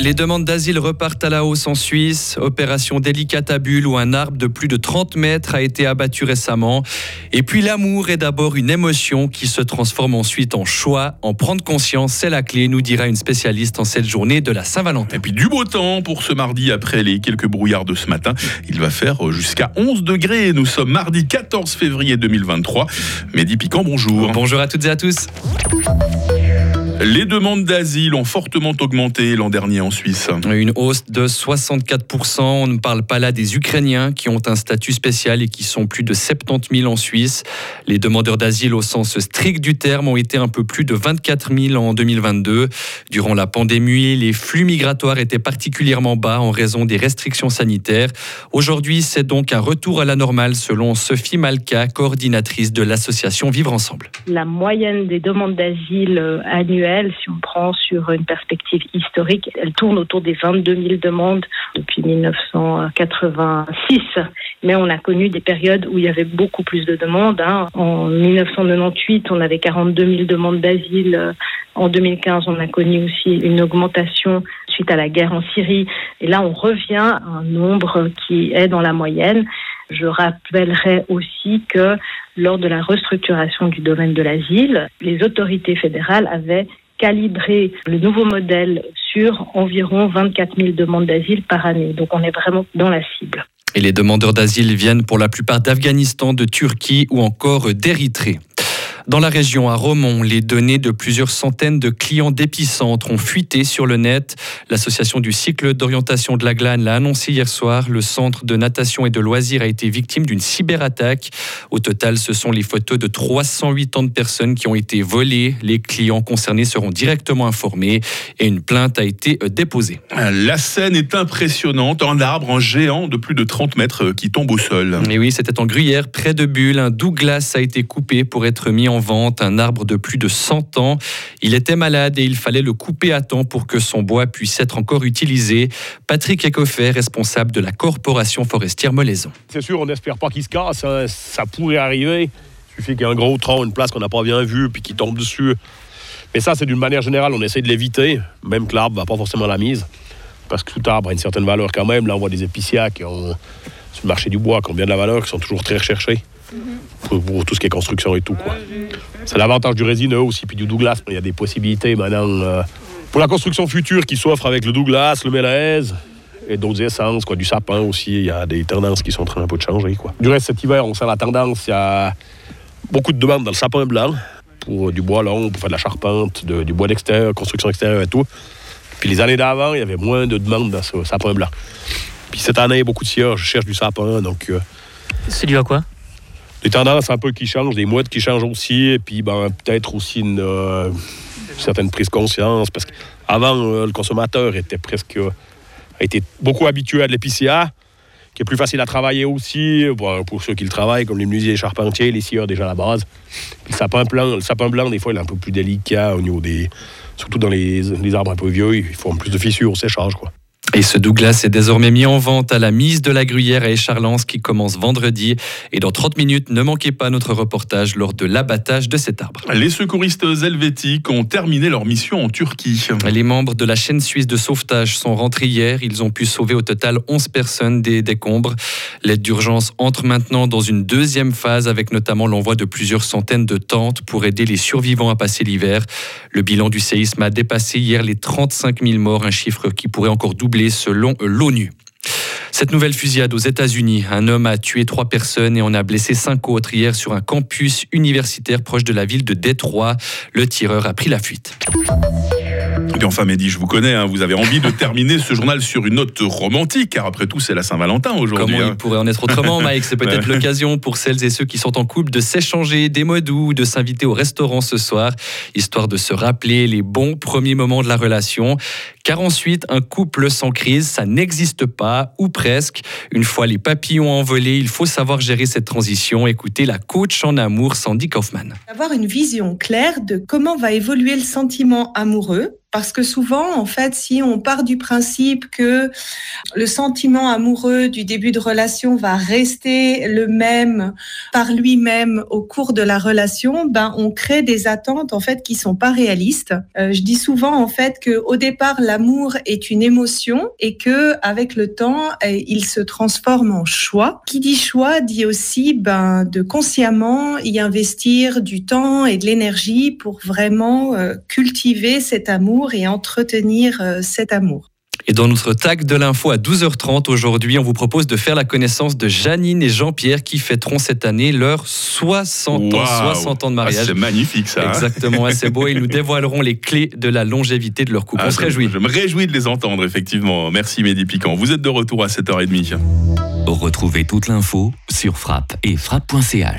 Les demandes d'asile repartent à la hausse en Suisse. Opération délicate à Bulle où un arbre de plus de 30 mètres a été abattu récemment. Et puis l'amour est d'abord une émotion qui se transforme ensuite en choix. En prendre conscience, c'est la clé, nous dira une spécialiste en cette journée de la Saint-Valentin. Et puis du beau temps pour ce mardi après les quelques brouillards de ce matin. Il va faire jusqu'à 11 degrés. Nous sommes mardi 14 février 2023. Mehdi Piquant, bonjour. Bonjour à toutes et à tous. Les demandes d'asile ont fortement augmenté l'an dernier en Suisse. Une hausse de 64%. On ne parle pas là des Ukrainiens qui ont un statut spécial et qui sont plus de 70 000 en Suisse. Les demandeurs d'asile au sens strict du terme ont été un peu plus de 24 000 en 2022. Durant la pandémie, les flux migratoires étaient particulièrement bas en raison des restrictions sanitaires. Aujourd'hui, c'est donc un retour à la normale selon Sophie Malka, coordinatrice de l'association Vivre Ensemble. La moyenne des demandes d'asile euh, si on prend sur une perspective historique, elle tourne autour des 22 000 demandes depuis 1986. Mais on a connu des périodes où il y avait beaucoup plus de demandes. Hein. En 1998, on avait 42 000 demandes d'asile. En 2015, on a connu aussi une augmentation suite à la guerre en Syrie. Et là, on revient à un nombre qui est dans la moyenne. Je rappellerai aussi que lors de la restructuration du domaine de l'asile, les autorités fédérales avaient calibré le nouveau modèle sur environ 24 000 demandes d'asile par année. Donc on est vraiment dans la cible. Et les demandeurs d'asile viennent pour la plupart d'Afghanistan, de Turquie ou encore d'Érythrée. Dans la région, à Romont, les données de plusieurs centaines de clients d'épicentre ont fuité sur le net. L'association du cycle d'orientation de la glane l'a annoncé hier soir. Le centre de natation et de loisirs a été victime d'une cyberattaque. Au total, ce sont les photos de 380 personnes qui ont été volées. Les clients concernés seront directement informés et une plainte a été euh, déposée. La scène est impressionnante. Un arbre, un géant de plus de 30 mètres euh, qui tombe au sol. Et oui, c'était en Gruyère, près de Bulle. Un Douglas a été coupé pour être mis en vente, un arbre de plus de 100 ans. Il était malade et il fallait le couper à temps pour que son bois puisse être encore utilisé. Patrick Ecoffet, responsable de la corporation forestière Molaison. C'est sûr, on n'espère pas qu'il se casse, hein. ça pourrait arriver. Il suffit qu'il y ait un gros tronc, une place qu'on n'a pas bien vue, puis qu'il tombe dessus. Mais ça, c'est d'une manière générale, on essaie de l'éviter, même que l'arbre ne va pas forcément la mise, parce que tout arbre a une certaine valeur quand même. Là, on voit des épicias qui ont, sur le marché du bois, qui ont bien de la valeur, qui sont toujours très recherchés pour, tout ce qui est construction et tout. quoi. C'est l'avantage du résineux aussi, puis du Douglas. Il y a des possibilités maintenant euh, pour la construction future qui s'offre avec le Douglas, le mélèze et d'autres essences, quoi, du sapin aussi. Il y a des tendances qui sont en train un peu de changer. Quoi. Du reste, cet hiver, on sent la tendance. Il y a beaucoup de demandes dans le sapin blanc pour du bois long, pour faire de la charpente, du bois d'extérieur, construction extérieure et tout. Puis les années d'avant, il y avait moins de demandes dans ce sapin blanc. Puis cette année, beaucoup de scieurs je cherche du sapin. Donc, euh, C'est dû à quoi? Des tendances un peu qui changent, des modes qui changent aussi, et puis ben, peut-être aussi une, euh, certaine prise de conscience, parce qu'avant, euh, le consommateur était presque a été beaucoup habitué à de l'épicéa, qui est plus facile à travailler aussi, pour ceux qui le travaillent, comme les menuisiers, les charpentiers, les scieurs déjà à la base. le sapin blanc, le sapin blanc, des fois, il est un peu plus délicat au niveau des... Surtout dans les, les arbres un peu vieux, il faut plus de fissures au séchage, quoi. Et ce Douglas est désormais mis en vente à la mise de la Gruyère à Écharlens qui commence vendredi. Et dans 30 minutes, ne manquez pas notre reportage lors de l'abattage de cet arbre. Les secouristes helvétiques ont terminé leur mission en Turquie. Les membres de la chaîne suisse de sauvetage sont rentrés hier. Ils ont pu sauver au total 11 personnes des décombres. L'aide d'urgence entre maintenant dans une deuxième phase avec notamment l'envoi de plusieurs centaines de tentes pour aider les survivants à passer l'hiver. Le bilan du séisme a dépassé hier les 35 000 morts, un chiffre qui pourrait encore doubler selon l'ONU. Cette nouvelle fusillade aux États-Unis, un homme a tué trois personnes et en a blessé cinq autres hier sur un campus universitaire proche de la ville de Détroit. Le tireur a pris la fuite. Et enfin, Mehdi, je vous connais, hein, vous avez envie de terminer ce journal sur une note romantique, car après tout, c'est la Saint-Valentin aujourd'hui. Comment hein. il pourrait en être autrement, Mike? C'est peut-être l'occasion pour celles et ceux qui sont en couple de s'échanger des mots doux, de s'inviter au restaurant ce soir, histoire de se rappeler les bons premiers moments de la relation. Car ensuite, un couple sans crise, ça n'existe pas, ou presque. Une fois les papillons envolés, il faut savoir gérer cette transition. Écoutez la coach en amour, Sandy Kaufman. Avoir une vision claire de comment va évoluer le sentiment amoureux parce que souvent, en fait, si on part du principe que le sentiment amoureux du début de relation va rester le même par lui-même au cours de la relation, ben on crée des attentes en fait qui sont pas réalistes. Euh, je dis souvent en fait que au départ l'amour est une émotion et que avec le temps, euh, il se transforme en choix. Qui dit choix dit aussi ben, de consciemment y investir du temps et de l'énergie pour vraiment euh, cultiver cet amour et entretenir euh, cet amour. Et dans notre tag de l'info à 12h30 aujourd'hui, on vous propose de faire la connaissance de Janine et Jean-Pierre qui fêteront cette année leur 60 ans, Waouh. 60 ans de Ah, mariage. c'est magnifique ça. hein. Exactement, c'est beau. Ils nous dévoileront les clés de la longévité de leur couple. Ah, on se je- réjouit. Je me réjouis de les entendre, effectivement. Merci Mehdi Piquant. Vous êtes de retour à 7h30. Retrouvez toute l'info sur frappe et frappe.ch.